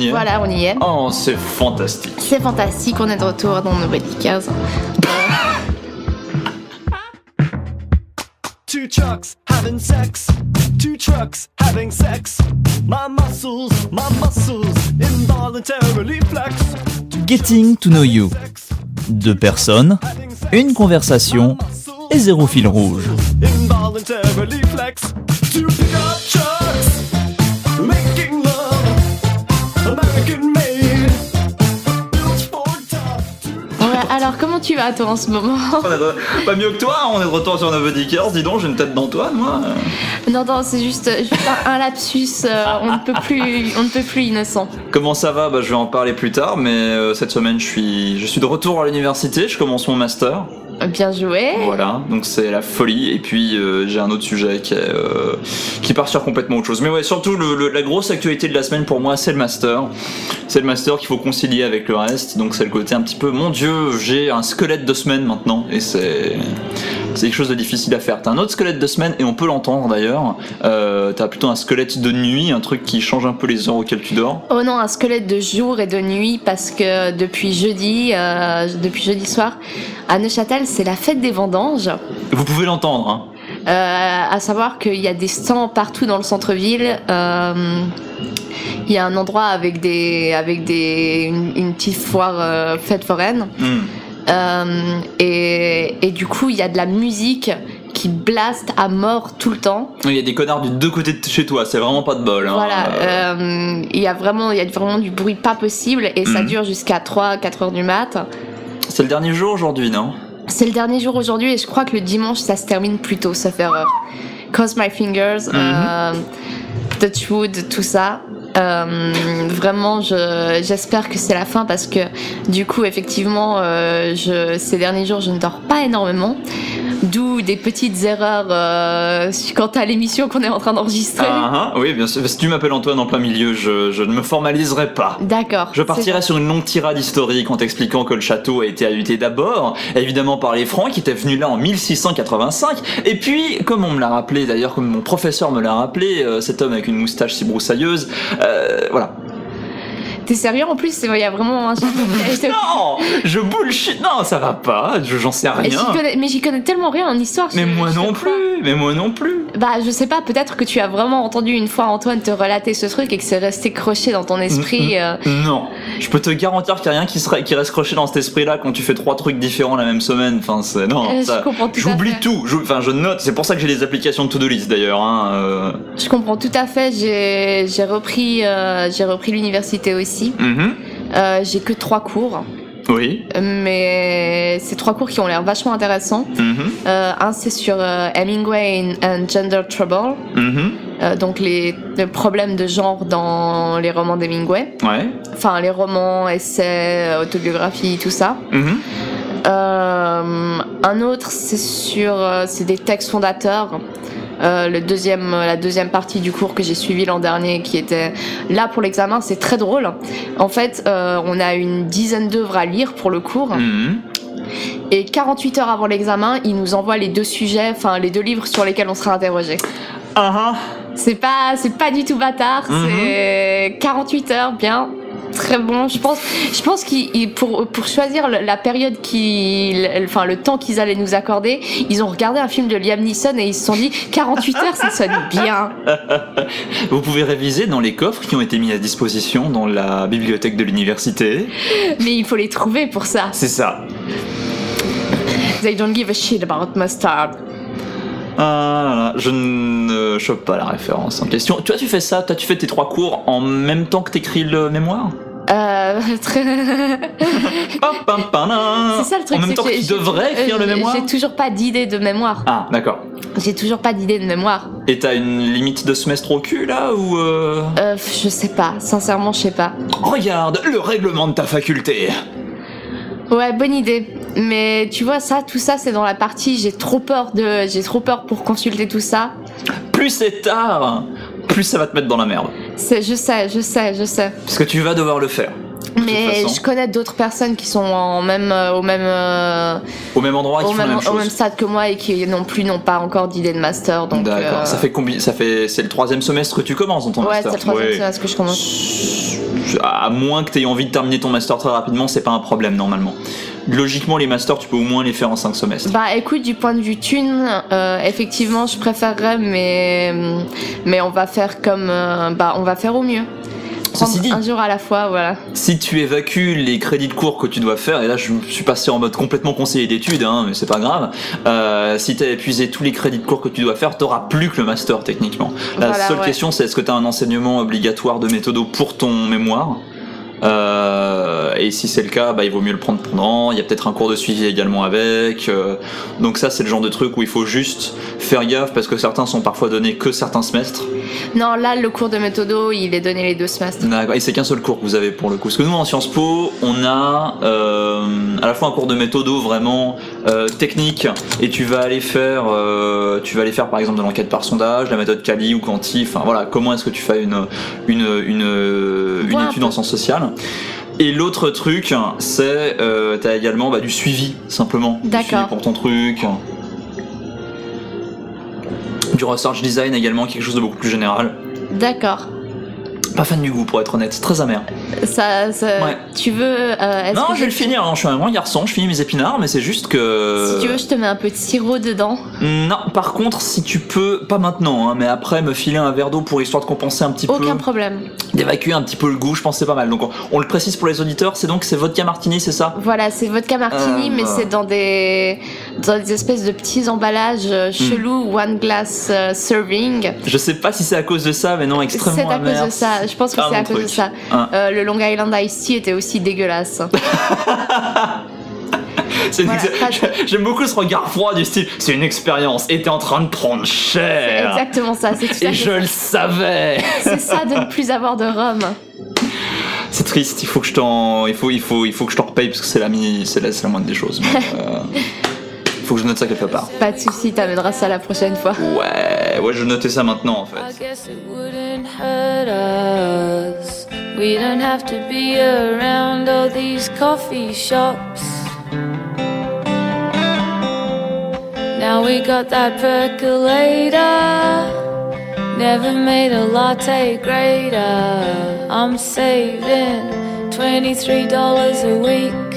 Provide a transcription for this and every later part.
Y est Voilà, on y est. Oh, c'est fantastique. C'est fantastique, on est de retour dans Nobody Cares. Two trucks having sex. Two trucks having sex. My muscles, my muscles involuntarily flex. Getting to know you. Deux personnes, une conversation et zéro fil rouge. Involuntarily flex. Two pickup trucks alors comment tu vas toi en ce moment de- Pas mieux que toi, on est de retour sur nos Dickers, dis donc, j'ai une tête d'Antoine, moi. Non, non, c'est juste, juste un, un lapsus, euh, on, ne peut plus, on ne peut plus innocent. Comment ça va? Bah, Je vais en parler plus tard, mais euh, cette semaine, je suis, je suis de retour à l'université, je commence mon master. Bien joué. Voilà, donc c'est la folie. Et puis euh, j'ai un autre sujet qui, est, euh, qui part sur complètement autre chose. Mais ouais, surtout la grosse actualité de la semaine pour moi, c'est le master. C'est le master qu'il faut concilier avec le reste. Donc c'est le côté un petit peu, mon Dieu, j'ai un squelette de semaine maintenant, et c'est c'est quelque chose de difficile à faire. T'as un autre squelette de semaine, et on peut l'entendre d'ailleurs. Euh, T'as plutôt un squelette de nuit, un truc qui change un peu les heures auxquelles tu dors. Oh non, un squelette de jour et de nuit parce que depuis jeudi, euh, depuis jeudi soir, à Neuchâtel, c'est la fête des vendanges. Vous pouvez l'entendre. Hein. Euh, à savoir qu'il y a des stands partout dans le centre-ville. Euh, il y a un endroit avec des, avec des, une, une petite foire euh, fête foraine. Hmm. Euh, et, et du coup, il y a de la musique qui blaste à mort tout le temps. Il y a des connards du deux côtés de chez toi, c'est vraiment pas de bol. hein. Voilà, Euh, euh, il y a vraiment, y a vraiment du bruit pas possible et ça Mhm. dure jusqu'à 3-4 heures du mat. C'est le dernier jour aujourd'hui, non? C'est le dernier jour aujourd'hui et je crois que le dimanche ça se termine plus tôt, sauf erreur. Cross my fingers, Mhm. euh, Touchwood, tout ça. Euh, vraiment, je- j'espère que c'est la fin parce que du coup, effectivement, euh, je, ces derniers jours, je ne dors pas énormément. D'où des petites erreurs euh, quant à l'émission qu'on est en train d'enregistrer. Ah, ah, oui, bien sûr. Si tu m'appelles Antoine en plein milieu, je, je ne me formaliserai pas. D'accord. Je partirai sur une longue tirade historique en t'expliquant que le château a été habité d'abord, évidemment par les Francs qui étaient venus là en 1685, et puis, comme on me l'a rappelé d'ailleurs, comme mon professeur me l'a rappelé, cet homme avec une moustache si broussailleuse, voilà. T'es sérieux en plus Il y a vraiment un Non Je bullshit Non, ça va pas, je- j'en sais j'y rien. connais, mais j'y connais tellement rien en histoire. Mais moi non pas. plus, mais moi non plus. Bah, je sais pas, peut-être que tu as vraiment entendu une fois Antoine te relater ce truc et que c'est resté croché dans ton esprit. euh. Non, je peux te garantir qu'il n'y a rien qui, serait, qui reste croché dans cet esprit-là quand tu fais trois trucs différents la même semaine. Enfin, c'est non. Euh, je ça- comprends tout à J'oublie tout. Enfin, je note. C'est pour ça que j'ai des applications de to-do list d'ailleurs. Hein, euh. Je comprends tout à fait. J'ai j'ai repris, euh, j'ai repris l'université aussi. Mhm. Euh, j'ai que trois cours, Oui. mais c'est trois cours qui ont l'air vachement intéressants. Mhm. Euh, un c'est sur euh, Hemingway and Gender Trouble, Mhm. euh, donc les, les problèmes de genre dans les romans d'Hemingway, Ouais. enfin les romans, essais, autobiographies, tout ça. Un autre, c'est sur, c'est des textes fondateurs. Euh, le deuxième, la deuxième partie du cours que j'ai suivi l'an dernier, qui était là pour l'examen, c'est très drôle. En fait, euh, on a une dizaine d'œuvres à lire pour le cours, Mhm. et 48 heures avant l'examen, ils nous envoient les deux sujets, enfin les deux livres sur lesquels on sera interrogé. Ah ah. C'est pas, c'est pas du tout bâtard. Mhm. C'est 48 heures, bien. Très bon. Je pense, je pense qu'ils, pour, pour choisir la période qu'ils, enfin, le temps qu'ils allaient nous accorder, ils ont regardé un film de Liam Neeson et ils se sont dit 48 heures, ça sonne bien. Vous pouvez réviser dans les coffres qui ont été mis à disposition dans la bibliothèque de l'université. Mais il faut les trouver pour ça. C'est ça. They don't give a shit about mustard. Ah là je ne chope pas la référence en question. Toi, tu fais ça, toi, tu fais tes trois cours en même temps que t'écris le mémoire Euh, très... C'est ça le truc. En même temps que que tu devrais écrire euh, le mémoire J'ai toujours pas d'idée de mémoire. Ah, d'accord. J'ai toujours pas d'idée de mémoire. Et t'as une limite de semestre au cul là ou euh... Euh, je sais pas. Sincèrement, je sais pas. Regarde le règlement de ta faculté. Ouais, bonne idée. Mais tu vois, ça, tout ça, c'est dans la partie. J'ai trop peur de, j'ai trop peur pour consulter tout ça. Plus c'est tard, plus ça va te mettre dans la merde. C'est, je sais, je sais, je sais. Parce que tu vas devoir le faire. Mais je connais d'autres personnes qui sont en même, euh, au même, euh, Au même endroit, au qui font la même, même au chose. même stade que moi et qui non plus n'ont pas encore d'idée de master. Donc, D'accord. euh, Ça fait combien Ça fait. C'est le troisième semestre que tu commences dans ton Ouais, master. c'est le troisième Ouais. semestre que je commence. À moins que tu aies envie de terminer ton master très rapidement, c'est pas un problème normalement. Logiquement, les masters, tu peux au moins les faire en 5 semestres. Bah écoute, du point de vue thune, euh, effectivement, je préférerais, mais mais on va faire comme, euh, bah on va faire au mieux. Ceci dit, un jour à la fois, voilà. si tu évacues les crédits de cours que tu dois faire, et là je suis passé en mode complètement conseiller d'études, hein, mais c'est pas grave, euh, si tu as épuisé tous les crédits de cours que tu dois faire, t'auras plus que le master techniquement. La Voilà, seule ouais. question c'est est-ce que tu as un enseignement obligatoire de méthodo pour ton mémoire? Euh, et si c'est le cas, bah, il vaut mieux le prendre pendant. Il y a peut-être un cours de suivi également avec. euh, donc ça, c'est le genre de truc où il faut juste faire gaffe parce que certains sont parfois donnés que certains semestres. Non, là, le cours de méthodo, il est donné les deux semestres. D'accord. Et c'est qu'un seul cours que vous avez pour le coup. Parce que nous en Sciences Po, on a euh, à la fois un cours de méthodo vraiment euh, technique et tu vas aller faire, euh, tu vas aller faire par exemple de l'enquête par sondage, la méthode Cali ou Quanti. Enfin voilà, comment est-ce que tu fais une une une, étude en sciences sociales. Et l'autre truc, c'est euh, t'as également bah, du suivi simplement. Du D'accord. suivi pour ton truc. Du research design également, quelque chose de beaucoup plus général. D'accord. Pas fan du goût pour être honnête, très amer. Ça, ça- Ouais. tu veux euh, Non, que je vais le finir. hein. Je suis un grand garçon, je finis mes épinards, mais c'est juste que. Si tu veux, je te mets un peu de sirop dedans. Non, par contre, si tu peux, pas maintenant, hein, mais après me filer un verre d'eau pour histoire de compenser un petit Aucun peu, problème. d'évacuer un petit peu le goût, je pense que c'est pas mal. Donc on, on le précise pour les auditeurs, c'est donc c'est vodka martini, c'est ça? Voilà, c'est vodka martini, Euh, mais c'est dans des dans des espèces de petits emballages Hmm. euh, chelous, one glass euh, serving. Je sais pas si c'est à cause de ça, mais non, C'est extrêmement à amer. cause de ça. Je pense que c'est à cause de ça. Ah. Euh, le Long Island Iced Tea était aussi dégueulasse. C'est Voilà, ex- J'aime beaucoup ce regard froid du style. C'est une expérience, et t'es en train de prendre cher. Exactement ça. C'est tout à Et je le savais. C'est ça de ne plus avoir de rhum. C'est triste, il faut que je t'en, il faut, il faut, il faut que je t'en repaye parce que c'est la c'est la, c'est la moindre des choses. mais, euh, faut que je note ça quelque part. Pas de souci, t'amèneras ça la prochaine fois. Ouais, ouais, je notais ça maintenant en I fait. guess it wouldn't hurt us. We don't have to be around all these coffee shops. Now we got that percolator. Never made a latte greater. I'm saving $23 a week.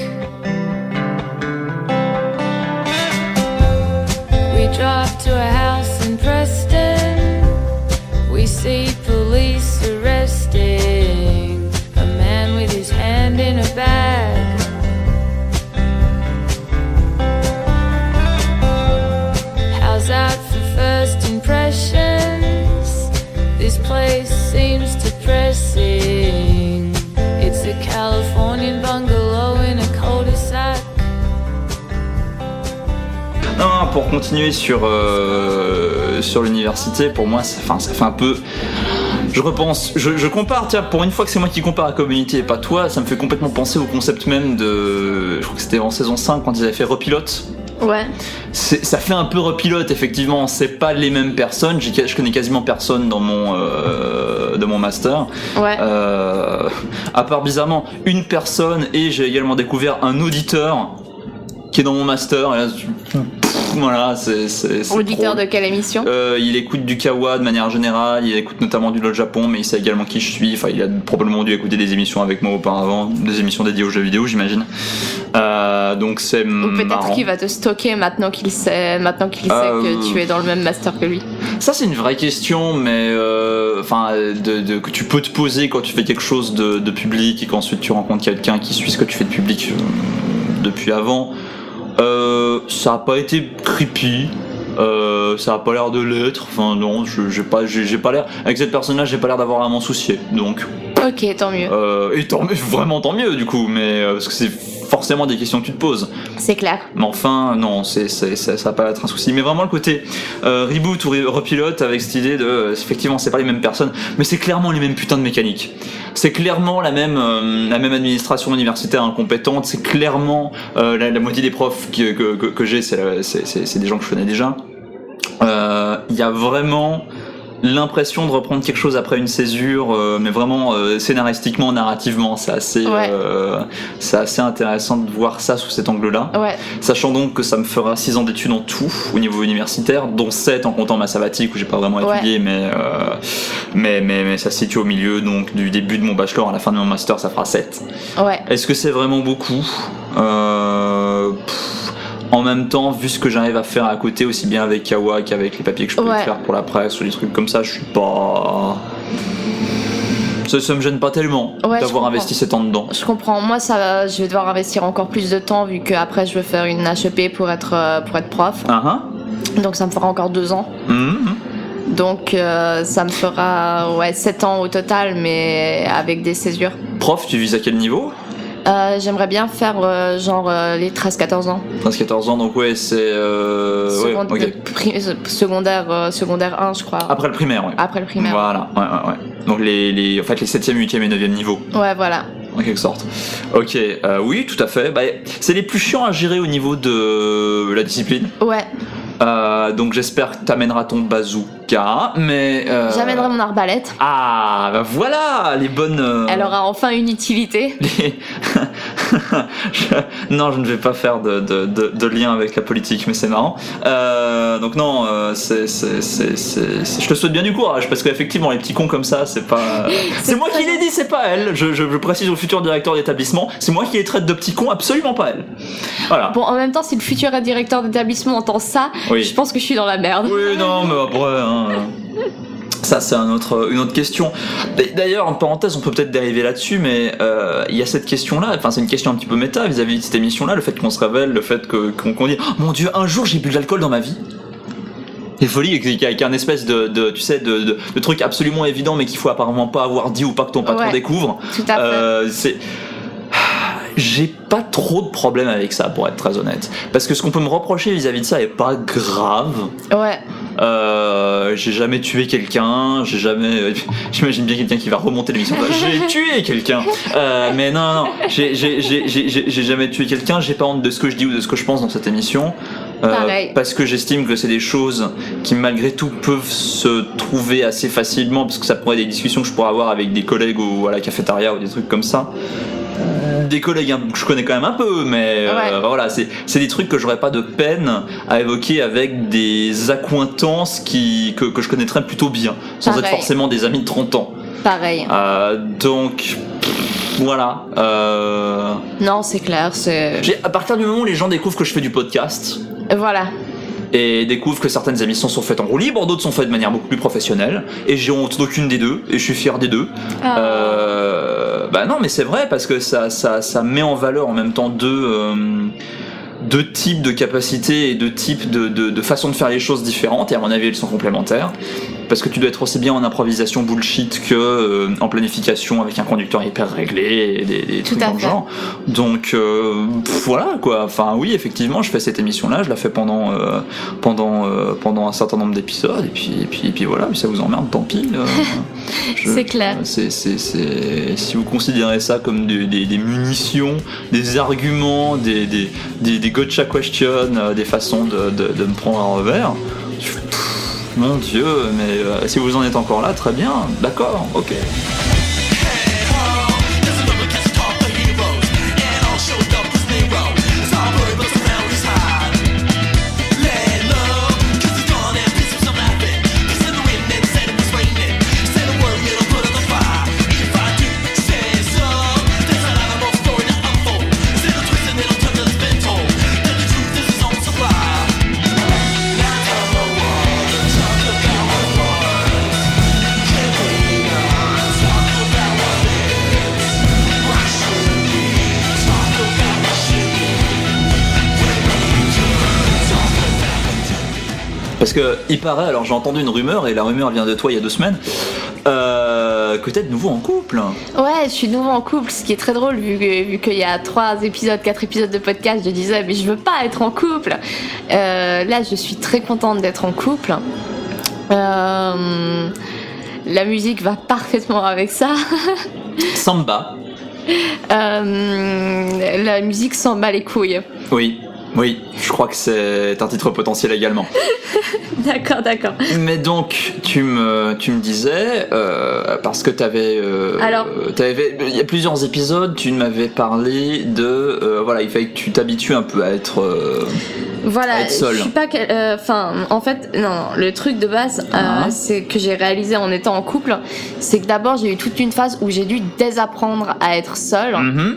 Drive to a house in Preston. We see police arresting continuer sur euh, sur l'université, pour moi, ça, enfin, ça fait un peu. Je repense, je, je compare, tiens, pour une fois que c'est moi qui compare la communauté et pas toi, ça me fait complètement penser au concept même de. Je crois que c'était en saison 5 quand ils avaient fait Repilote. Ouais. Ça fait un peu repilote effectivement c'est pas les mêmes personnes je connais quasiment personne dans mon euh, de mon master Ouais. Euh, à part bizarrement une personne et j'ai également découvert un auditeur qui est dans mon master et là, je- voilà c'est Auditeur de quelle émission? Euh, il écoute du kawa de manière générale, il écoute notamment du LOL Japon, mais il sait également qui je suis. Enfin, il a probablement dû écouter des émissions avec moi auparavant, des émissions dédiées aux jeux vidéo, j'imagine. Euh, donc c'est Ou peut-être qu'il va te stocker maintenant qu'il sait, maintenant qu'il sait Euh, que tu es dans le même master que lui. Ça c'est une vraie question, mais euh, enfin de, de- que tu peux te poser quand tu fais quelque chose de, de public et qu'ensuite tu rencontres quelqu'un qui suit ce que tu fais de public euh, depuis avant. Ça a pas été creepy. Euh, ça a pas l'air de l'être. Enfin non, j'ai pas, j'ai pas l'air. Avec cette personne-là, j'ai pas l'air d'avoir à m'en soucier. Donc, Ok, tant mieux. euh, et tant mieux, vraiment tant mieux du coup. Mais euh, parce que c'est forcément des questions que tu te poses. C'est clair. Mais enfin, non, c'est, c'est- ça, ça va pas être un souci. Mais vraiment le côté euh, reboot ou re- repilote avec cette idée de, euh, effectivement, c'est pas les mêmes personnes, mais c'est clairement les mêmes putains de mécaniques. C'est clairement la même, euh, la même administration universitaire incompétente. C'est clairement euh, la, la moitié des profs que, que, que- que j'ai, c'est, la- c'est, c'est- des gens que je connais déjà. Il y a vraiment l'impression de reprendre quelque chose après une césure, euh, mais vraiment euh, scénaristiquement, narrativement, c'est assez, Ouais. euh, c'est assez intéressant de voir ça sous cet angle-là. Ouais, Sachant donc que ça me fera 6 ans d'études en tout au niveau universitaire, dont 7 en comptant ma sabbatique où j'ai pas vraiment Ouais. étudié, mais, mais, mais, mais ça se situe au milieu, donc du début de mon bachelor à la fin de mon master, ça fera 7. ouais. Est-ce que c'est vraiment beaucoup? Pff, En même temps, vu ce que j'arrive à faire à côté, aussi bien avec Kawa qu'avec les papiers que je peux Ouais. faire pour la presse ou des trucs comme ça, je suis pas. Ça, ça me gêne pas tellement Ouais, d'avoir investi 7 ans dedans. Je comprends. Moi, ça, je vais devoir investir encore plus de temps vu qu'après, je veux faire une HEP pour être, euh, pour être prof. Ah ah. Donc, ça me fera encore deux ans. Mhm. Donc, euh, ça me fera ouais, 7 ans au total, mais avec des césures. Prof, tu vises à quel niveau? Euh, J'aimerais bien faire euh, genre euh, les 13-14 ans. 13-14 ans, donc ouais, c'est. Euh... ouais, Seconde- ok. pri- secondaire, secondaire 1, je crois. Après le primaire, ouais. Après le primaire. Voilà, ouais, ouais, ouais. Donc les, les, en fait, les 7e, 8e et 9e niveaux. Ouais, voilà. en quelque sorte. Ok, euh, oui, tout à fait. Bah, c'est les plus chiants à gérer au niveau de la discipline. Ouais, Euh, donc j'espère que t'amèneras ton mais. euh, j'amènerai mon arbalète. Ah, bah voilà, les bonnes. euh, Elle aura enfin une utilité. les- Je- Non, je ne vais pas faire de, de, de- de lien avec la politique, mais c'est marrant. Euh, donc non, c'est, je te souhaite bien du courage, parce qu'effectivement, les petits cons comme ça, c'est pas... C'est moi qui l'ai dit, c'est pas elle. Je, je, je précise au futur directeur d'établissement, c'est moi qui les traite de petits cons, absolument pas elle. Voilà. Bon, en même temps, si le futur directeur d'établissement entend ça, Oui. je pense que je suis dans la merde. Oui, non, mais après... hein, Ça, c'est un autre, une autre question. D'ailleurs, en parenthèse, on peut peut-être dériver là-dessus, mais euh, il y a cette question-là, enfin, c'est une question un petit peu méta vis-à-vis de cette émission-là, le fait qu'on se révèle, le fait qu'on qu'on dit Oh, Mon Dieu, un jour j'ai bu de l'alcool dans ma vie. C'est folie, avec un espèce de, de- tu sais, de, de- de truc absolument évident, mais qu'il faut apparemment pas avoir dit ou pas que ton patron Ouais. découvre. Tout à fait. Euh, c'est. J'ai pas trop de problème avec ça, pour être très honnête. Parce que ce qu'on peut me reprocher vis-à-vis de ça est pas grave. Ouais, Euh, j'ai jamais tué quelqu'un, j'ai jamais. J'imagine bien quelqu'un qui va remonter l'émission. J'ai tué quelqu'un, Euh, mais non, non, j'ai- jamais tué quelqu'un. J'ai pas honte de ce que je dis ou de ce que je pense dans cette émission. Euh, Pareil. parce que j'estime que c'est des choses qui malgré tout peuvent se trouver assez facilement parce que ça pourrait être des discussions que je pourrais avoir avec des collègues ou à la cafétéria ou des trucs comme ça des collègues hein, que je connais quand même un peu, mais euh, voilà, c'est des trucs que j'aurais pas de peine à évoquer avec des accointances qui, que, que je connaîtrais plutôt bien, sans Pareil. être forcément des amis de 30 ans. pareil. Euh, donc, voilà. Euh, Non, c'est clair, à partir du moment où les gens découvrent que je fais du podcast, Voilà. Et découvrent que certaines émissions sont faites en roue libre, d'autres sont faites de manière beaucoup plus professionnelle, et j'ai honte d'aucune des deux, et je suis fier des deux. Ah. Euh, bah non, mais c'est vrai parce que ça, ça, ça met en valeur en même temps deux, euh, deux types de capacités et deux types de, de, de façons de faire les choses différentes, et à mon avis, elles sont complémentaires. Parce que tu dois être aussi bien en improvisation bullshit que euh, en planification avec un conducteur hyper réglé et des, des Tout trucs dans le genre. Donc euh, pff, voilà quoi. Enfin oui, effectivement, je fais cette émission-là, je la fais pendant euh, pendant pendant un certain nombre d'épisodes, et puis et puis et puis voilà. Si ça vous emmerde, tant pis. C'est clair. c'est, Si vous considérez ça comme des, des- des munitions, des arguments, des, des, des, des gotcha questions, des façons de, de, de me prendre un revers, pff, mon dieu, mais euh, si vous en êtes encore là, très bien, d'accord, ok. Parce que il paraît, alors j'ai entendu une rumeur, et la rumeur vient de toi il y a deux semaines, euh, que t'es de nouveau en couple. Ouais, je suis nouveau en couple, ce qui est très drôle vu que- vu qu'il y a trois épisodes, quatre épisodes de podcast, je disais mais je veux pas être en couple. Euh, là, je suis très contente d'être en couple. Euh, la musique va parfaitement avec ça. Samba, Euh, la musique s'en bat les couilles. oui. Oui, je crois que c'est un titre potentiel également. D'accord, d'accord. Mais donc, tu me, tu me disais, euh, parce que t'avais, euh, Alors- t'avais, il y a plusieurs épisodes, tu m'avais parlé de, euh, voilà, il fallait que tu t'habitues un peu à être, Voilà, Être seul. je suis pas. Enfin, en fait, non, le truc de base, Ah. c'est que j'ai réalisé en étant en couple, c'est que d'abord j'ai eu toute une phase où j'ai dû désapprendre à être seule, mhm. euh,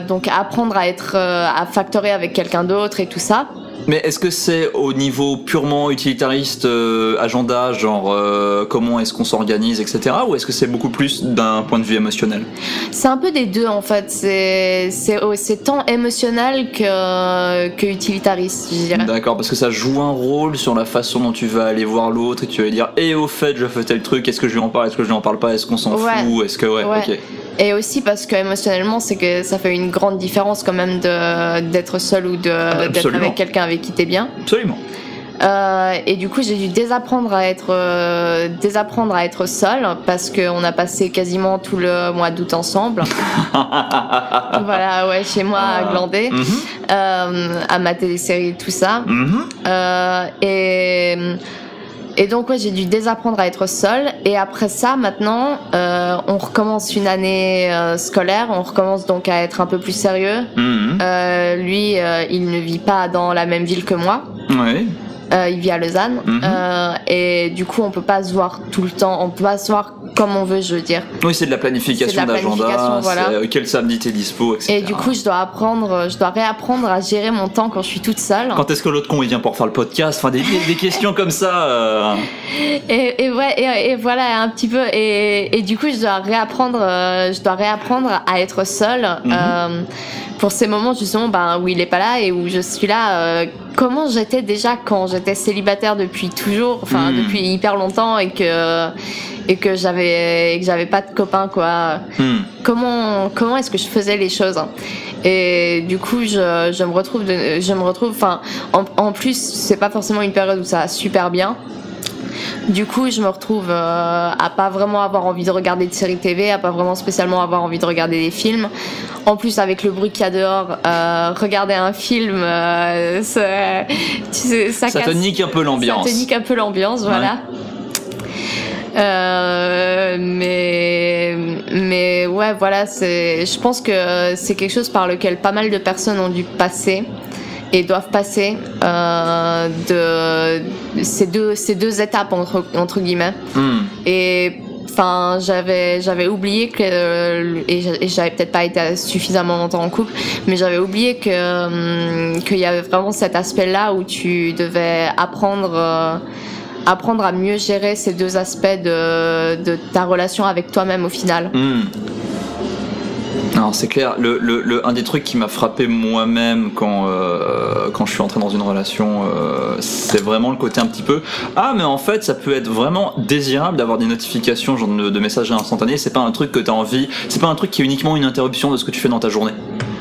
donc apprendre à être, euh, à factorer avec quelqu'un d'autre et tout ça. Mais est-ce que c'est au niveau purement utilitariste, euh, agenda, genre euh, comment est-ce qu'on s'organise, etc. Ou est-ce que c'est beaucoup plus d'un point de vue émotionnel? C'est un peu des deux en fait. C'est c'est oh, c'est tant émotionnel que que utilitariste, je dirais. D'accord, parce que ça joue un rôle sur la façon dont tu vas aller voir l'autre et tu vas dire Et au fait, je fais tel truc, est-ce que je lui en parle, est-ce que je lui en parle pas, est-ce qu'on s'en Ouais. fout, est-ce que ouais, Ouais. ok. Et aussi parce que émotionnellement, c'est que ça fait une grande différence quand même de d'être seul ou de d'être avec quelqu'un avec qui t'es bien. Absolument. Euh, et du coup, j'ai dû désapprendre à être euh, désapprendre à être seule parce qu'on a passé quasiment tout le mois d'août ensemble. voilà, ouais, chez moi à glander, Mhm, euh, à mater des séries, tout ça. mhm. Et et donc ouais, j'ai dû désapprendre à être seule. Et après ça, maintenant, euh, on recommence une année euh, scolaire. On recommence donc à être un peu plus sérieux. Mhm. Euh, lui, euh, il ne vit pas dans la même ville que moi. Ouais. Euh, il vit à Lausanne. Mhm. Euh, et du coup, on peut pas se voir tout le temps. On peut pas se voir comme on veut, je veux dire. Oui, c'est de la planification d'agenda, voilà. euh, quel samedi t'es dispo, etc. Et du coup, je dois apprendre, je dois réapprendre à gérer mon temps quand je suis toute seule. Quand est-ce que l'autre con il vient pour faire le podcast? Enfin, des, questions comme ça. euh, Et, et ouais, et, et voilà un petit peu. Et, et du coup, je dois réapprendre, euh, je dois réapprendre à être seule Mhm. euh, pour ces moments justement ben, où il est pas là et où je suis là. Comment j'étais déjà quand j'étais célibataire depuis toujours, enfin Mhm. depuis hyper longtemps et que et que j'avais et que j'avais pas de copains quoi. hmm. Comment comment est-ce que je faisais les choses hein? Et du coup, je, je me retrouve, de- je me retrouve. Enfin, en, en plus, c'est pas forcément une période où ça va super bien. Du coup, je me retrouve euh, à pas vraiment avoir envie de regarder de séries TV, à pas vraiment spécialement avoir envie de regarder des films. En plus, avec le bruit qu'il y a dehors, euh, regarder un film, euh, ça, tu sais, ça, Ça te nique un peu l'ambiance. Ça te nique un peu l'ambiance, voilà. Mais mais ouais voilà c'est je pense que c'est quelque chose par lequel pas mal de personnes ont dû passer et doivent passer euh, de ces deux ces deux étapes entre entre guillemets Hmm. et enfin j'avais j'avais oublié que euh, et j'a- et j'avais peut-être pas été suffisamment longtemps en couple mais j'avais oublié que hum, qu'il y avait vraiment cet aspect là où tu devais apprendre euh, apprendre à mieux gérer ces deux aspects de, de ta relation avec toi-même au final Hmm. Non, c'est clair. Le, le- le- un des trucs qui m'a frappé moi-même quand, euh, quand je suis entré dans une relation, euh, c'est vraiment le côté un petit peu. Ah, mais en fait, ça peut être vraiment désirable d'avoir des notifications, genre de, de messages instantanés. C'est pas un truc que t'as envie. C'est pas un truc qui est uniquement une interruption de ce que tu fais dans ta journée.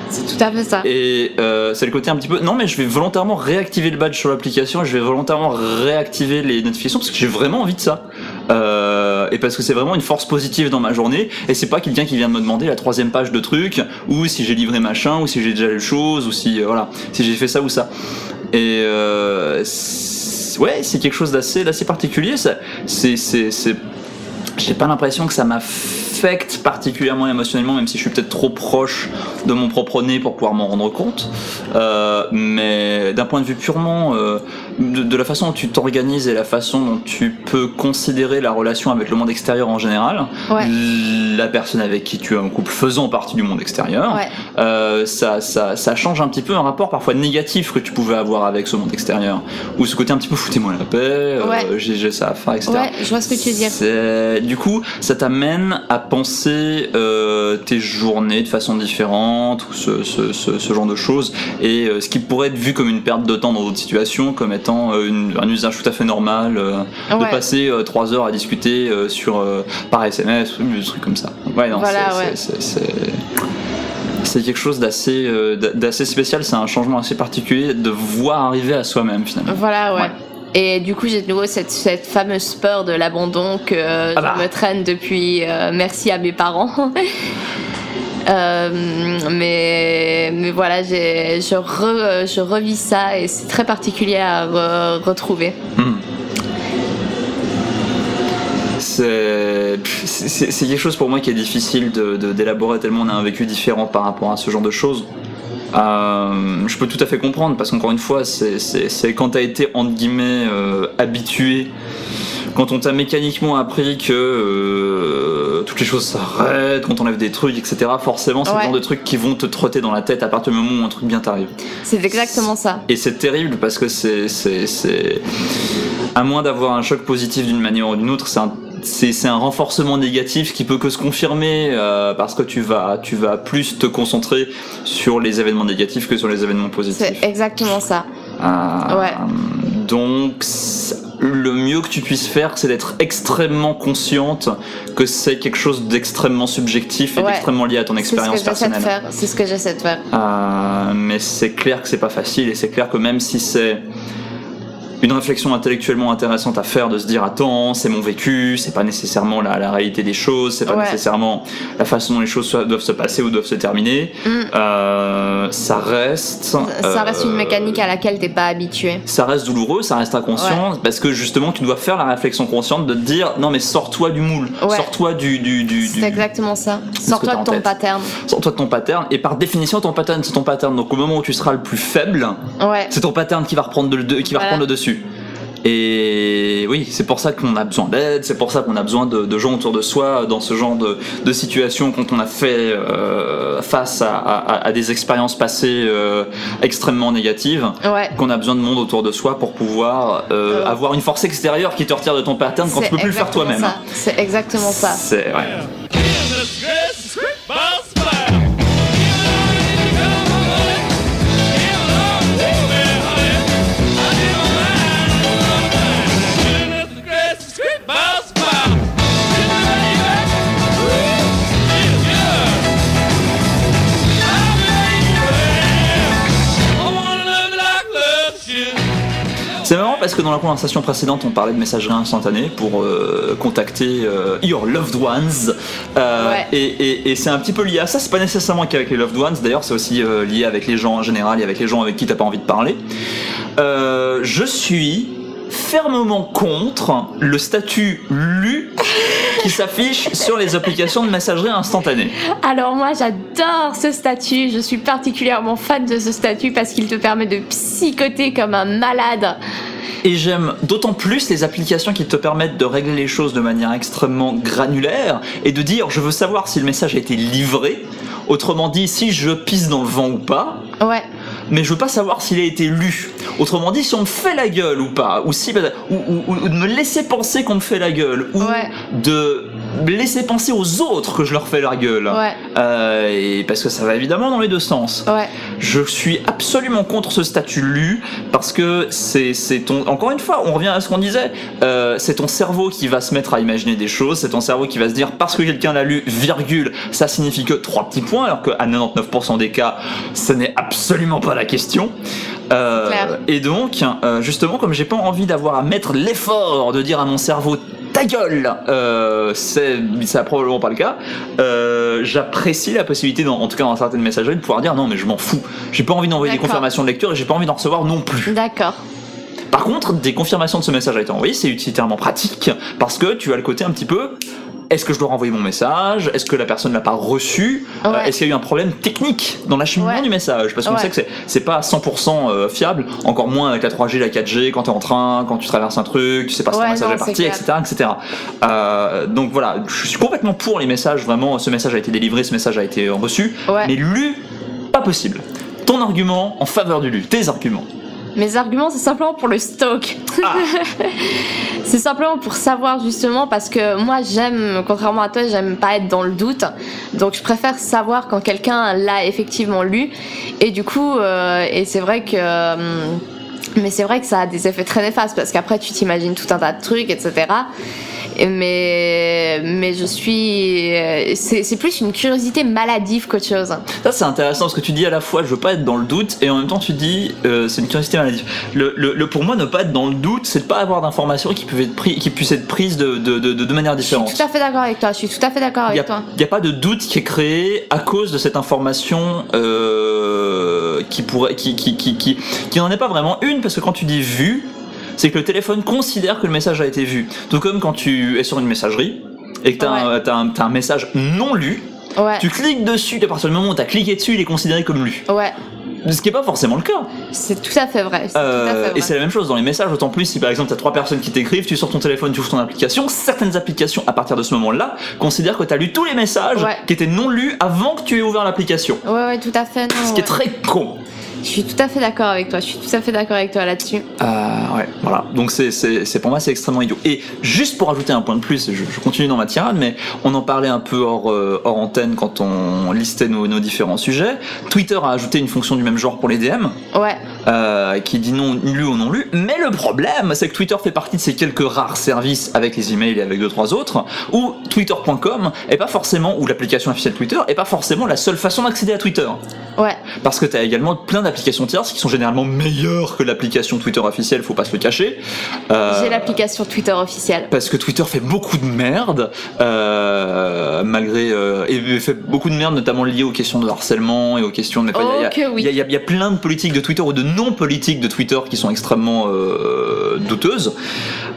c'est tout à fait ça Et euh, c'est le côté un petit peu. Non, mais je vais volontairement réactiver le badge sur l'application et je vais volontairement réactiver les notifications parce que j'ai vraiment envie de ça. Euh, et parce que c'est vraiment une force positive dans ma journée. Et c'est pas quelqu'un qui vient de me demander la troisième page de truc, ou si j'ai livré machin, ou si j'ai déjà lu chose, ou si euh, voilà, si j'ai fait ça ou ça. Et euh, ouais, c'est quelque chose d'assez d'assez particulier. Ça, c'est j'ai pas l'impression que ça m'affecte particulièrement émotionnellement, même si je suis peut-être trop proche de mon propre nez pour pouvoir m'en rendre compte. Euh, mais d'un point de vue purement euh, de, de la façon dont tu t'organises et la façon dont tu peux considérer la relation avec le monde extérieur en général, Ouais. la personne avec qui tu es en couple faisant partie du monde extérieur, ouais euh, ça, ça, ça change un petit peu un rapport parfois négatif que tu pouvais avoir avec ce monde extérieur. Ou ce côté un petit peu foutez-moi la paix, euh, Ouais. j'ai j'ai ça à faire, etc. ouais je vois ce que tu veux dire Du coup, ça t'amène à penser euh, tes journées de façon différente, ou ce, ce, ce, ce genre de choses, et ce qui pourrait être vu comme une perte de temps dans d'autres situations, comme étant euh, une- un usage tout à fait normal, euh, de passer euh, trois heures à discuter sur, par SMS, ou des trucs comme ça. Ouais, non, Voilà, c'est- ouais. quelque chose d'assez d'a- d'assez spécial, c'est un changement assez particulier de voir arriver à soi-même finalement. Voilà, ouais. Ouais. Et du coup, j'ai de nouveau cette, cette fameuse peur de l'abandon que euh, Ah bah. je me traîne depuis. euh, merci à mes parents. Euh, mais, mais voilà, je, je revis ça et c'est très particulier à re- retrouver. Hmm. C'est quelque chose pour moi qui est difficile de- de- d'élaborer tellement on a un vécu différent par rapport à ce genre de choses. Euh, je peux tout à fait comprendre parce qu'encore une fois, c'est quand t'as été entre guillemets euh, habitué, quand on t'a mécaniquement appris que euh, toutes les choses s'arrêtent, qu'on t'enlève des trucs, etc. Forcément, c'est le genre de trucs qui vont te trotter dans la tête à partir du moment où un truc bien t'arrive. C'est exactement ça. Et c'est terrible parce que c'est. À moins d'avoir un choc positif d'une manière ou d'une autre, c'est un. C'est c'est un renforcement négatif qui peut que se confirmer euh, parce que tu vas, tu vas plus te concentrer sur les événements négatifs que sur les événements positifs. C'est exactement ça. Euh, Ouais. Donc, le mieux que tu puisses faire, c'est d'être extrêmement consciente que c'est quelque chose d'extrêmement subjectif et Ouais. d'extrêmement lié à ton C'est ce que expérience j'essaie de personnelle. faire. C'est ce que j'essaie de faire. Euh, mais c'est clair que c'est pas facile et c'est clair que même si c'est une réflexion intellectuellement intéressante à faire de se dire attends c'est mon vécu c'est pas nécessairement la, la réalité des choses c'est pas Ouais. nécessairement la façon dont les choses doivent se passer ou doivent se terminer Mm. Euh, ça reste Ça reste une euh, mécanique à laquelle t'es pas habitué. ça reste douloureux, ça reste inconscient, parce que justement tu dois faire la réflexion consciente de te dire non mais sors-toi du moule, Ouais. sors-toi du, du, du, C'est du- exactement ça. Sors-toi de ton tête. pattern. sors-toi de ton pattern, et par définition ton pattern c'est ton pattern, donc au moment où tu seras le plus faible, c'est ton pattern qui va reprendre, le, qui va Voilà. reprendre le dessus. Et oui, c'est pour ça qu'on a besoin d'aide, c'est pour ça qu'on a besoin de, de gens autour de soi dans ce genre de, de situation quand on a fait euh, face à, à- à des expériences passées euh, extrêmement négatives, Ouais. qu'on a besoin de monde autour de soi pour pouvoir euh, avoir une force extérieure qui te retire de ton pattern quand tu peux plus le faire toi-même. C'est exactement ça. C'est ouais. Parce que dans la conversation précédente, on parlait de messagerie instantanée pour euh, contacter euh, your loved ones. Euh, Ouais. Et, et- et c'est un petit peu lié à ça. C'est pas nécessairement qu'avec les loved ones. D'ailleurs, c'est aussi lié avec les gens en général et avec les gens avec qui t'as pas envie de parler. Je suis fermement contre le statut lu qui s'affiche sur les applications de messagerie instantanée. Alors moi j'adore ce statut, je suis particulièrement fan de ce statut parce qu'il te permet de psychoter comme un malade. Et j'aime d'autant plus les applications qui te permettent de régler les choses de manière extrêmement granulaire et de dire je veux savoir si le message a été livré. Autrement dit, si je pisse dans le vent ou pas, Ouais, mais je veux pas savoir s'il a été lu. Autrement dit, si on me fait la gueule ou pas, ou si ou, ou- ou de me laisser penser qu'on me fait la gueule, ou Ouais. de laisser penser aux autres que je leur fais la gueule. Ouais. Euh, et parce que ça va évidemment dans les deux sens. ouais, Je suis absolument contre ce statut lu parce que c'est c'est ton. Encore une fois, on revient à ce qu'on disait. euh, c'est ton cerveau qui va se mettre à imaginer des choses. C'est ton cerveau qui va se dire parce que quelqu'un l'a lu, virgule, ça signifie que trois petits points, alors qu'à 99% des cas, ce n'est absolument pas la question. Euh, et donc, euh, justement, comme j'ai pas envie d'avoir à mettre l'effort de dire à mon cerveau ta gueule, euh, c'est probablement pas le cas. Euh, J'apprécie la possibilité, dans- en tout cas dans certaines messageries, de pouvoir dire non mais je m'en fous. J'ai pas envie d'envoyer des confirmations de lecture et j'ai pas envie d'en recevoir non plus. d'accord. Par contre, des confirmations de ce message a été envoyé, c'est utilitairement pratique parce que tu as le côté un petit peu. Est-ce que je dois renvoyer mon message? Est-ce que la personne l'a pas reçu? Euh. Est-ce qu'il y a eu un problème technique dans l'acheminement Ouais. du message? Parce qu'on Ouais. sait que c'est- pas 100% euh, fiable, encore moins avec la 3G, la 4G, quand tu es en train, quand tu traverses un truc, tu sais pas si ton message non, est parti, etc. etc. Euh, donc voilà, je suis complètement pour les messages, vraiment, ce message a été délivré, ce message a été reçu, mais lu, pas possible. Ton argument en faveur du lu, tes arguments. Mes arguments, c'est simplement pour le stock. Ah. c'est simplement pour savoir justement parce que moi j'aime, contrairement à toi, j'aime pas être dans le doute. Donc je préfère savoir quand quelqu'un l'a effectivement lu. Et du coup, euh, et c'est vrai que. hum, mais c'est vrai que ça a des effets très néfastes parce qu'après tu t'imagines tout un tas de trucs, etc. Mais mais je suis euh, c'est plus une curiosité maladive qu'autre chose. Ça c'est intéressant parce que tu dis à la fois je veux pas être dans le doute et en même temps tu dis euh, c'est une curiosité maladive. Le, le- le- pour moi ne pas être dans le doute c'est de pas avoir d'informations qui, peuvent être pris- qui puissent être prises de, de, de, de manière Je suis différente. tout à fait d'accord avec toi. Je suis tout à fait d'accord Il n'y avec toi. a, y a pas de doute qui est créé à cause de cette information euh, qui pourrait, qui, qui, qui, qui, qui n'en est pas vraiment une, parce que quand tu dis vu, c'est que le téléphone considère que le message a été vu. Tout comme quand tu es sur une messagerie et que tu as, Ouais. un, message non lu, Ouais. tu cliques dessus, et à partir du moment où tu as cliqué dessus, il est considéré comme lu. Ouais. Ce qui n'est pas forcément le cas. C'est tout à fait vrai. c'est Euh, à fait vrai. et c'est la même chose dans les messages, d'autant plus si par exemple tu as trois personnes qui t'écrivent, tu sors ton téléphone, tu ouvres ton application, certaines applications à partir de ce moment-là considèrent que tu as lu tous les messages Ouais. qui étaient non lus avant que tu aies ouvert l'application. Ouais, ouais, tout à fait. non, Ce qui est très con. Je suis tout à fait d'accord avec toi. Je suis tout à fait d'accord avec toi là-dessus. Euh, ouais, voilà. Donc c'est, pour moi c'est extrêmement idiot. Et juste pour ajouter un point de plus, je, je continue dans ma tirade, mais on en parlait un peu hors, euh, hors antenne quand on listait nos, nos différents sujets. Twitter a ajouté une fonction du même genre pour les DM. Ouais. euh, qui dit non lu ou non lu. Mais le problème, c'est que Twitter fait partie de ces quelques rares services avec les emails et avec deux trois autres, où Twitter.com est pas forcément, ou l'application officielle Twitter, est pas forcément la seule façon d'accéder à Twitter. Ouais. Parce que tu as également plein d'applications tierces qui sont généralement meilleures que l'application Twitter officielle, faut pas se le cacher. Euh, J'ai l'application Twitter officielle. parce que Twitter fait beaucoup de merde, euh, malgré euh, et fait beaucoup de merde, notamment liées aux questions de harcèlement et aux questions il y a- Oh que oui. y, y a- y plein de politiques de Twitter ou de non politiques de Twitter qui sont extrêmement douteuses.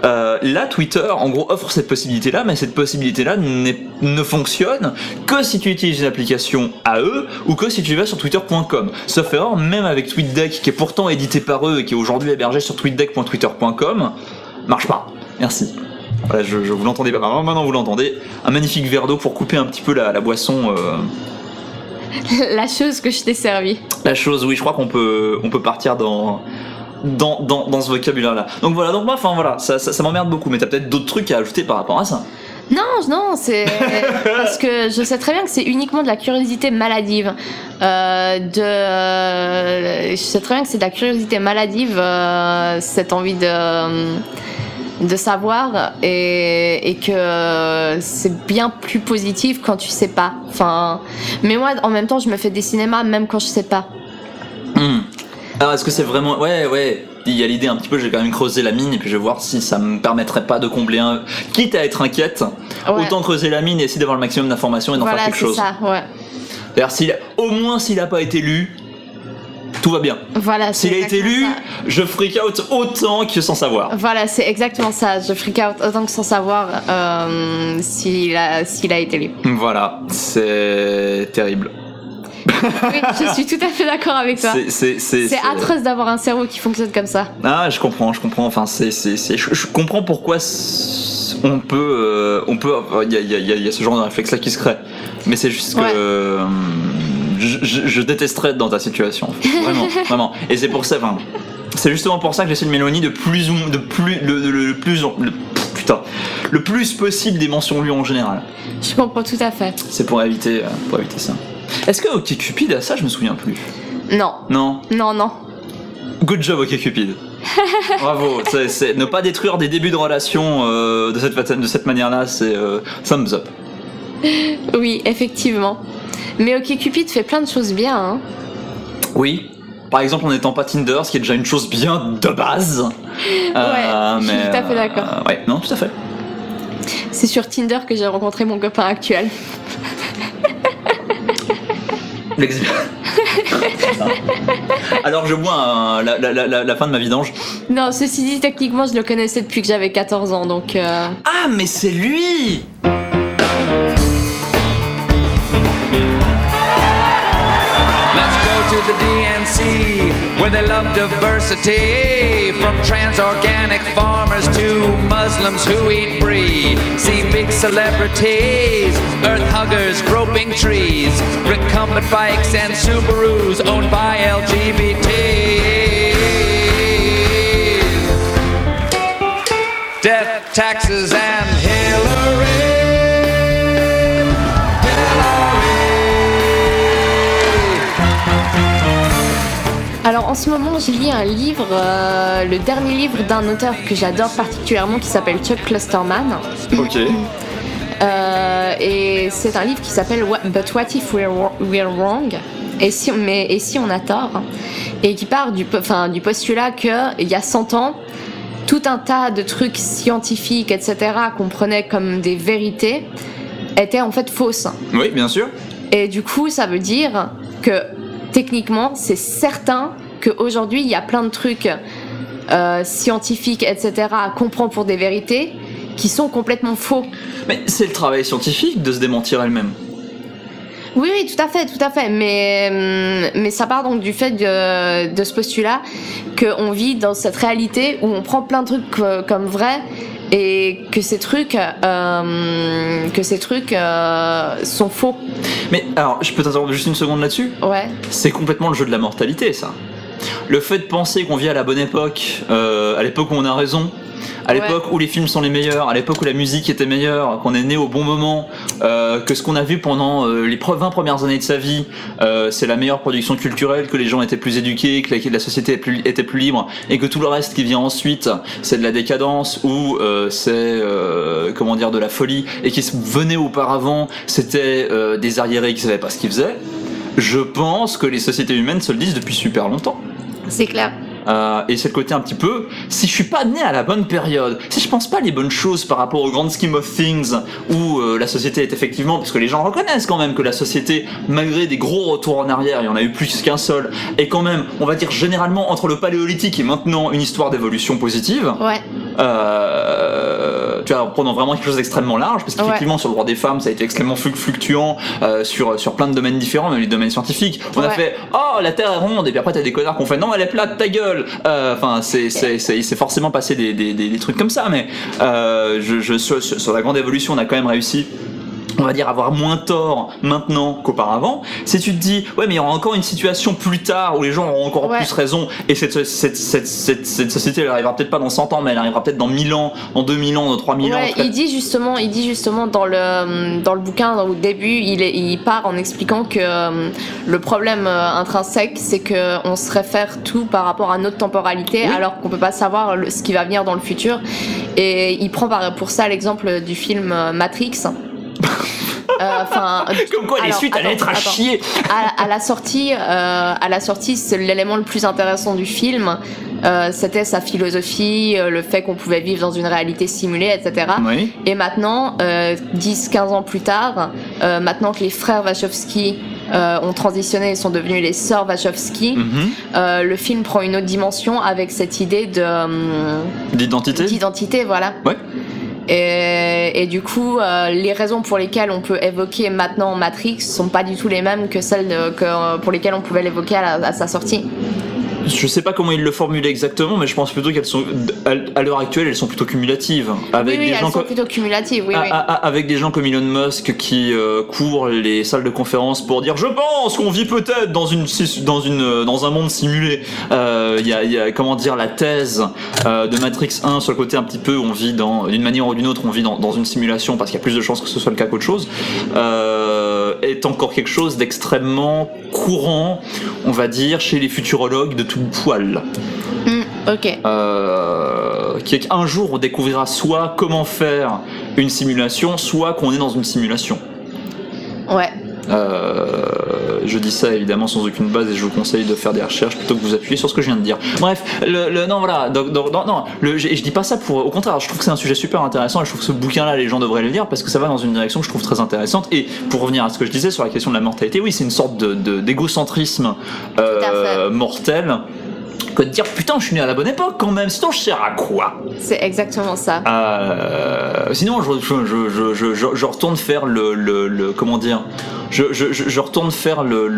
Euh, là, Twitter, en gros, offre cette possibilité-là, mais cette possibilité-là ne fonctionne que si tu utilises une application à eux ou que si tu vas sur twitter.com. Sauf erreur, même avec TweetDeck, qui est pourtant édité par eux et qui est aujourd'hui hébergé sur tweetdeck.twitter.com, marche pas. Merci. Voilà, je, je vous l'entendez pas. Maintenant, vous l'entendez. Un magnifique verre d'eau pour couper un petit peu la, la boisson. euh, La chose que je t'ai servi. la chose, oui, je crois qu'on peut, on peut partir dans, dans, dans, dans ce vocabulaire-là. Donc voilà, donc moi, enfin voilà, ça, ça, ça m'emmerde beaucoup, mais t'as peut-être d'autres trucs à ajouter par rapport à ça. Non, non, c'est parce que je sais très bien que c'est uniquement de la curiosité maladive. Euh, de, je sais très bien que c'est de la curiosité maladive, euh, cette envie de de savoir et, et que c'est bien plus positif quand tu sais pas. Enfin, mais moi, en même temps, je me fais des cinémas même quand je sais pas. Hmm. Alors est-ce que c'est vraiment... Ouais, ouais. Il y a l'idée un petit peu, j'ai quand même creusé la mine et puis je vais voir si ça me permettrait pas de combler un... Quitte à être inquiète, Ouais. autant creuser la mine et essayer d'avoir le maximum d'informations et d'en voilà, faire quelque c'est chose. ça. Ouais. D'ailleurs, s'il- au moins s'il a pas été lu, tout va bien. Voilà. c'est S'il a été lu, ça. je freak out autant que sans savoir. Voilà, c'est exactement ça. Je freak out autant que sans savoir euh, s'il a, s'il a été lu. Voilà, c'est terrible. Oui, je suis tout à fait d'accord avec toi. C'est- atroce d'avoir un cerveau qui fonctionne comme ça. Ah, je comprends, je comprends. Enfin, c'est, je, je comprends pourquoi on peut, euh, on peut, il y a, y y ce genre de réflexe là qui se crée. Mais c'est juste que Ouais. euh, je, je- je détesterais être dans ta situation, vraiment, vraiment. Et c'est pour ça, enfin, c'est justement pour ça que j'essaie de m'éloigner de plus ou de plus, le, le- le plus, le- putain, le plus possible des mentions lues en général. Je comprends tout à fait. C'est pour éviter, euh, pour éviter ça. Est-ce que OkCupid a ça Je me souviens plus. Non, Non. non, non. Good job, OkCupid. Bravo. Ne pas détruire des débuts de relation euh, de cette, de cette manière-là, c'est euh, thumbs up. Oui, effectivement. Mais OkCupid fait plein de choses bien. Hein. Oui. Par exemple, en n'étant pas Tinder, ce qui est déjà une chose bien de base. Euh, je suis tout à fait d'accord. euh, ouais, non, tout à fait. C'est sur Tinder que j'ai rencontré mon copain actuel. Alors je bois un- la, la- la- la fin de ma vidange. Non, ceci dit, techniquement, je le connaissais depuis que j'avais 14 ans, donc... euh, Ah, mais c'est lui Let's go to the DNC where they love diversity. From trans organic farmers to Muslims who eat brie. See big celebrities, earth huggers groping trees. Recumbent bikes and Subarus owned by LGBT. Death, taxes, and Hillary. Alors en ce moment, je lis un livre, euh, le dernier livre d'un auteur que j'adore particulièrement qui s'appelle Chuck Clusterman. Ok. Euh, et c'est un livre qui s'appelle But What If We're, We're Wrong? Et si, mais, et si on a tort Et qui part du, enfin, du postulat qu'il y a 100 ans, tout un tas de trucs scientifiques, etc., qu'on prenait comme des vérités, étaient en fait fausses. Oui, bien sûr. Et du coup, ça veut dire que techniquement, c'est certain qu'aujourd'hui, il y a plein de trucs euh, scientifiques, etc., qu'on prend pour des vérités qui sont complètement faux. Mais c'est le travail scientifique de se démentir elle-même. Oui, oui, tout à fait, tout à fait. Mais, hum, mais ça part donc du fait de, de ce postulat qu'on vit dans cette réalité où on prend plein de trucs euh, comme vrais et que ces trucs, euh, que ces trucs euh, sont faux. Mais alors, je peux t'interrompre juste une seconde là-dessus? Ouais. C'est complètement le jeu de la mortalité, ça. Le fait de penser qu'on vit à la bonne époque, euh, à l'époque où on a raison, à l'époque où les films sont les meilleurs, à l'époque où la musique était meilleure, qu'on est né au bon moment, euh, que ce qu'on a vu pendant euh, les pre- 20 premières années de sa vie, euh, c'est la meilleure production culturelle, que les gens étaient plus éduqués, que la, société était plus, libre, et que tout le reste qui vient ensuite, c'est de la décadence ou c'est comment dire de la folie, et qui venait auparavant, c'était des arriérés qui savaient pas ce qu'ils faisaient. Je pense que les sociétés humaines se le disent depuis super longtemps. C'est clair. Euh, et c'est le côté un petit peu, si je suis pas né à la bonne période, si je pense pas les bonnes choses par rapport au grand scheme of things où euh, la société est effectivement, parce que les gens reconnaissent quand même que la société, malgré des gros retours en arrière, il y en a eu plus qu'un seul, est quand même, on va dire généralement entre le paléolithique et maintenant une histoire d'évolution positive. Ouais. Euh, tu vois, en prenant vraiment quelque chose d'extrêmement large, parce qu'effectivement sur le droit des femmes, ça a été extrêmement flu- fluctuant euh, sur sur plein de domaines différents, même les domaines scientifiques. On a fait oh la Terre est ronde, et puis après t'as des connards qui ont fait non elle est plate, ta gueule. Euh, Enfin c'est c'est c'est c'est forcément passé des, des, des, des trucs comme ça, mais euh, je, je sur la grande évolution, on a quand même réussi on va dire avoir moins tort maintenant qu'auparavant. Si tu te dis, ouais, mais il y aura encore une situation plus tard où les gens auront encore Ouais. plus raison, et cette, cette, cette, cette, cette société, elle arrivera peut-être pas dans 100 ans, mais elle arrivera peut-être dans 1000 ans, dans 2000 ans, dans 3000 ans. Ouais, il dit justement, il dit justement dans le dans le bouquin au début, il, est- il part en expliquant que euh, le problème euh, intrinsèque, c'est que on se réfère tout par rapport à notre temporalité, Oui. alors qu'on peut pas savoir ce qui va venir dans le futur. Et il prend par, pour ça l'exemple du film euh, Matrix. Euh, Enfin, Comme quoi, les alors, suites allaient attends, être à attends. chier. à, à la sortie, euh, à la sortie, c'est l'élément le plus intéressant du film. Euh, C'était sa philosophie, euh, le fait qu'on pouvait vivre dans une réalité simulée, etc. Oui. Et maintenant, euh, 10-15 ans plus tard, euh, maintenant que les frères Wachowski euh, ont transitionné et sont devenus les sœurs Wachowski, euh, le film prend une autre dimension avec cette idée de D'identité d'identité, voilà. Ouais. Et, du coup, euh, les raisons pour lesquelles on peut évoquer maintenant Matrix sont pas du tout les mêmes que celles que, pour lesquelles on pouvait l'évoquer à sa sortie. Je sais pas comment il le formulait exactement, mais je pense plutôt qu'elles sont, à l'heure actuelle, elles sont plutôt cumulatives. Avec oui, oui, des elles gens sont co- plutôt cumulatives, oui, oui. avec des gens comme Elon Musk qui euh, courent les salles de conférence pour dire je pense qu'on vit peut-être dans une si- dans une euh, dans un monde simulé. Euh, Il y, a, il y a comment dire la thèse euh, de Matrix 1 sur le côté un petit peu on vit dans d'une manière ou d'une autre on vit dans, dans une simulation parce qu'il y a plus de chances que ce soit le cas qu'autre chose est encore quelque chose d'extrêmement courant on va dire chez les futurologues de tout poil Hmm, ok. euh, qui est qu'un jour on découvrira soit comment faire une simulation, soit qu'on est dans une simulation. Ouais. Euh, je dis ça évidemment sans aucune base et je vous conseille de faire des recherches plutôt que vous appuyer sur ce que je viens de dire. Bref, le, le- non voilà, donc, donc, non, non, le, je, je dis pas ça pour, au contraire, je trouve que c'est un sujet super intéressant et je trouve que ce bouquin-là, les gens devraient le lire parce que ça va dans une direction que je trouve très intéressante. Et pour revenir à ce que je disais sur la question de la mortalité, oui, c'est une sorte de, d'égocentrisme euh, mortel que de dire putain, je suis né à la bonne époque quand même. Sinon, je sers à quoi C'est exactement ça. euh, sinon, je, je, je, je, je, je retourne faire le, le, le- comment dire, je, retourne faire le,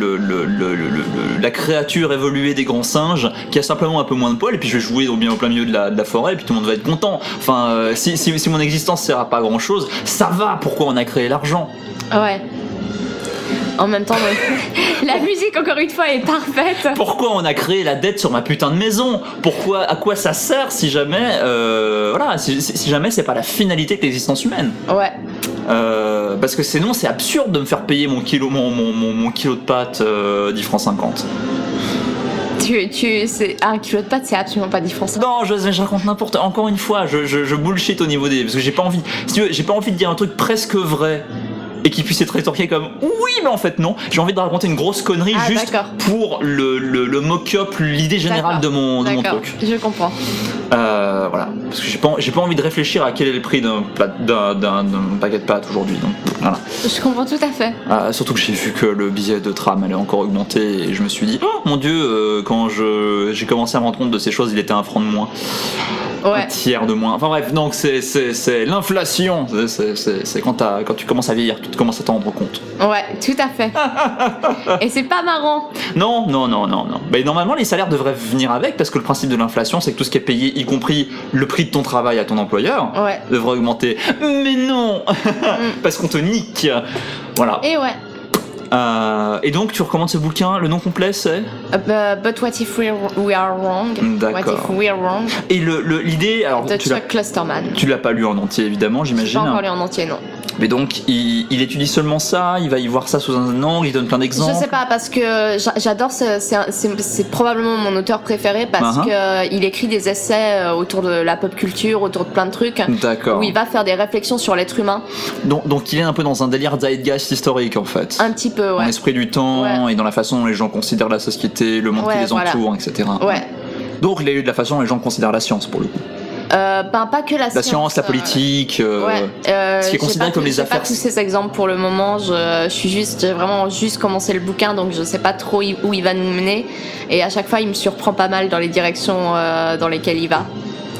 la créature évoluée des grands singes qui a simplement un peu moins de poils et puis je vais jouer au bien au plein milieu de la, de la forêt et puis tout le monde va être content. Enfin, euh, si, si, si mon existence sert à pas grand chose, ça va. Pourquoi on a créé l'argent? Ouais. En même temps, la musique, encore une fois, est parfaite. Pourquoi on a créé la dette sur ma putain de maison? Pourquoi À quoi ça sert si jamais, euh, voilà, si, jamais c'est pas la finalité de l'existence humaine? Ouais. Euh, parce que sinon c'est absurde de me faire payer mon kilo, mon, mon, mon, mon kilo de pâtes euh, 10 francs 50. Tu, tu, c'est un kilo de pâtes, c'est absolument pas différent. Non, je, je raconte n'importe. Encore une fois, je, je, je bullshit au niveau des. Parce que j'ai pas envie. Si j'ai pas envie de dire un truc presque vrai et qui puisse être rétorqué comme oui, mais en fait non. J'ai envie de raconter une grosse connerie Ah, juste pour le, le, le mock-up, l'idée générale de mon, de mon truc. Je comprends. Euh, voilà. Parce que j'ai pas, j'ai pas envie de réfléchir à quel est le prix d'un, plat- d'un, d'un, d'un paquet de pâtes aujourd'hui. Donc voilà. Je comprends tout à fait. Ah, surtout que j'ai vu que le billet de tram allait encore augmenter et je me suis dit, oh mon dieu, euh, quand je, j'ai commencé à me rendre compte de ces choses, il était un franc de moins, un Ouais. tiers de moins. Enfin bref, donc c'est, l'inflation. C'est, quand, tu commences à vieillir, tu te commences à t'en rendre compte. Ouais, tout à fait. Et c'est pas marrant. Non, non, non, non, non. Mais normalement, les salaires devraient venir avec parce que le principe de l'inflation, c'est que tout ce qui est payé, y compris le prix de ton travail à ton employeur, Ouais. devrait augmenter. Mais non Parce qu'on te nique Voilà. Et ouais. Euh, et donc, tu recommandes ce bouquin. Le nom complet, c'est Uh, but, but what if we, we are wrong? D'accord. What if we are wrong? Et le, le- l'idée, alors De tu l'as, Chuck Clusterman. tu l'as pas lu en entier évidemment, j'imagine. pas encore lu en entier, non. Mais donc, il, il étudie seulement ça, il va y voir ça sous un angle, il donne plein d'exemples. Je sais pas parce que j'a- j'adore ce- c'est probablement mon auteur préféré parce Uh-huh. que euh, il écrit des essais euh, autour de la pop culture, autour de plein de trucs. D'accord. Où il va faire des réflexions sur l'être humain, Donc, donc, il est un peu dans un délire zeitgeist historique en fait. un petit peu, ouais. l'esprit du temps Ouais. et dans la façon dont les gens considèrent la société, le monde qui les voilà. entoure, etc. Ouais. Donc, il a eu de la façon dont les gens considèrent la science pour le coup. Euh, ben pas que la, La science, la euh, politique. euh, Ouais, euh, ce qui est considéré comme les affaires- pas tous ces exemples pour le moment. Je, je suis juste, j'ai vraiment juste commencé le bouquin, donc je sais pas trop où il va nous mener. Et à chaque fois, il me surprend pas mal dans les directions euh, dans lesquelles il va.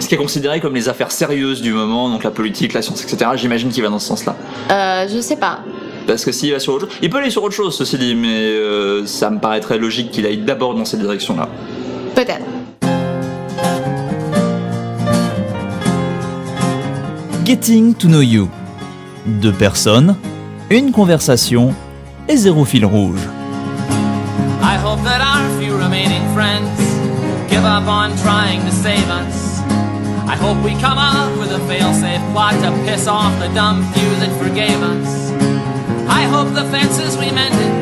Ce qui est considéré comme les affaires sérieuses du moment, donc la politique, la science, etc. J'imagine qu'il va dans ce sens-là. Euh, je sais pas. Parce que s'il va sur autre chose, il peut aller sur autre chose, ceci dit, mais euh, ça me paraîtrait logique qu'il aille d'abord dans cette direction-là. Peut-être. Getting to know you. Deux personnes, une conversation et zéro fil rouge. I hope that our few remaining friends give up on trying to save us. I hope we come up with a fail-safe plot to piss off the dumb few that forgave us. I hope the fences we mended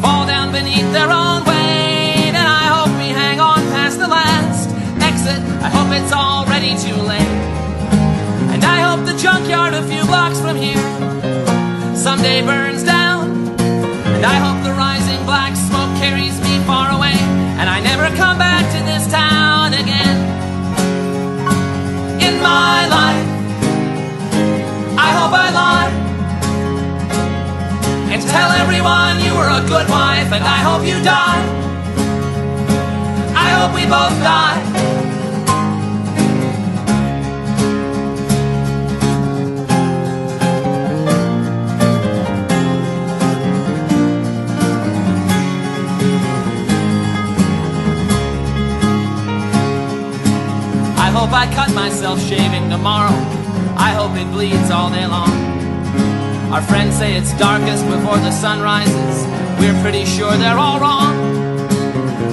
fall down beneath their own weight, and I hope we hang on past the last exit. I hope it's already too late. Junkyard a few blocks from here. Someday burns down. And I hope the rising black smoke carries me far away And I never come back to this town again. In my life I hope I lie And tell everyone you were a good wife And I hope you die. I hope we both die myself shaving tomorrow. I hope it bleeds all day long. Our friends say it's darkest before the sun rises. We're pretty sure they're all wrong.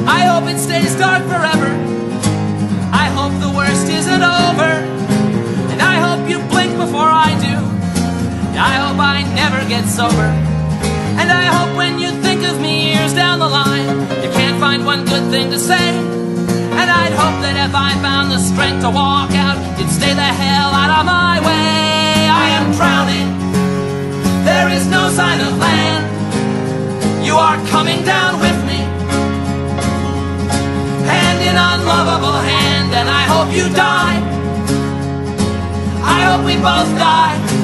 I hope it stays dark forever. I hope the worst isn't over. And I hope you blink before I do. And I hope I never get sober. And I hope when you think of me years down the line, you can't find one good thing to say. And I'd hope that if I found the strength to walk out, you'd stay the hell out of my way. I am drowning. There is no sign of land. You are coming down with me. Hand in unlovable hand, and I hope you die. I hope we both die.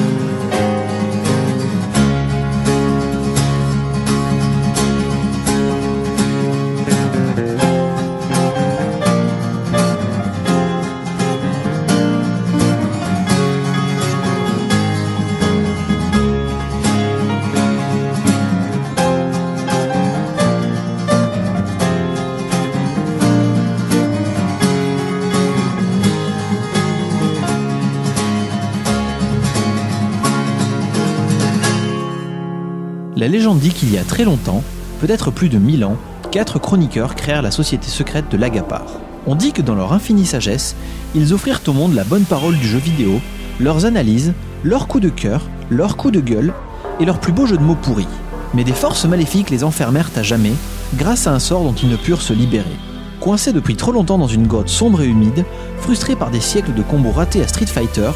Légende dit qu'il y a très longtemps, peut-être plus de 1000 ans, quatre chroniqueurs créèrent la société secrète de l'Agapar. On dit que dans leur infinie sagesse, ils offrirent au monde la bonne parole du jeu vidéo, leurs analyses, leurs coups de cœur, leurs coups de gueule et leurs plus beaux jeux de mots pourris. Mais des forces maléfiques les enfermèrent à jamais grâce à un sort dont ils ne purent se libérer. Coincés depuis trop longtemps dans une grotte sombre et humide, frustrés par des siècles de combos ratés à Street Fighter,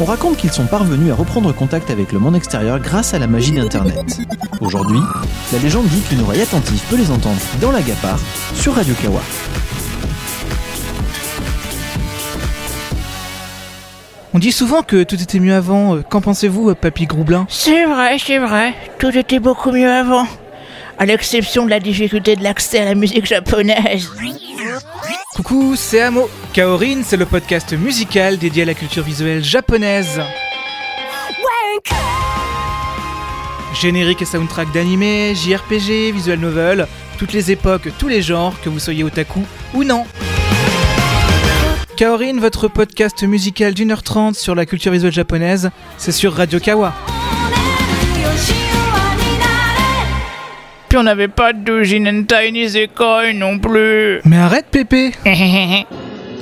on raconte qu'ils sont parvenus à reprendre contact avec le monde extérieur grâce à la magie d'Internet. Aujourd'hui, la légende dit qu'une oreille attentive peut les entendre dans la Gapar sur Radio Kawa. On dit souvent que tout était mieux avant. Euh, Qu'en pensez-vous, euh, Papy Groublin? C'est vrai, c'est vrai. Tout était beaucoup mieux avant. À l'exception de la difficulté de l'accès à la musique japonaise. Coucou, c'est Amo. Kaorin, c'est le podcast musical dédié à la culture visuelle japonaise. Générique et soundtrack d'animé, JRPG, visual novel, toutes les époques, tous les genres, que vous soyez otaku ou non. Kaorin, votre podcast musical d'une heure trente sur la culture visuelle japonaise, c'est sur Radio Kawa. Puis on n'avait pas de doujin hentai ni zekoi non plus. Mais arrête, Pépé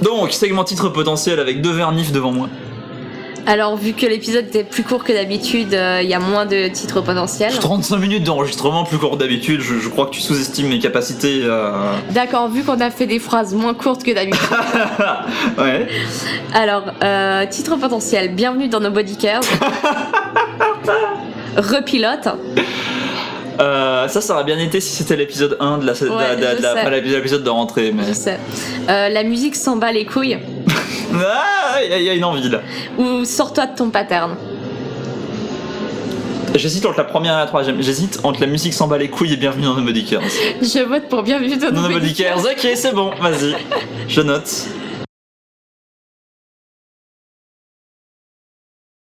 Donc, segment titre potentiel avec deux vernifs devant moi. Alors, vu que l'épisode était plus court que d'habitude, euh, il y a moins de titres potentiels. 35 minutes d'enregistrement plus court que d'habitude, je, je crois que tu sous-estimes mes capacités. euh, D'accord, vu qu'on a fait des phrases moins courtes que d'habitude. Ouais. Alors, euh, titre potentiel, bienvenue dans nos bodycares. Repilote. Euh, ça, ça aurait bien été si c'était l'épisode 1 de la, de Ouais, la- la- pas l'épisode de rentrée, mais. Je sais. Euh, la musique s'en bat les couilles. Ah, il y, a- il y a une envie là. Ou sors-toi de ton pattern. J'hésite entre la première et la troisième. J'hésite entre la musique s'en bat les couilles et bienvenue dans nos bodycares. Je vote pour bienvenue dans bodycares. bodycares, ok, c'est bon, vas-y. Je note.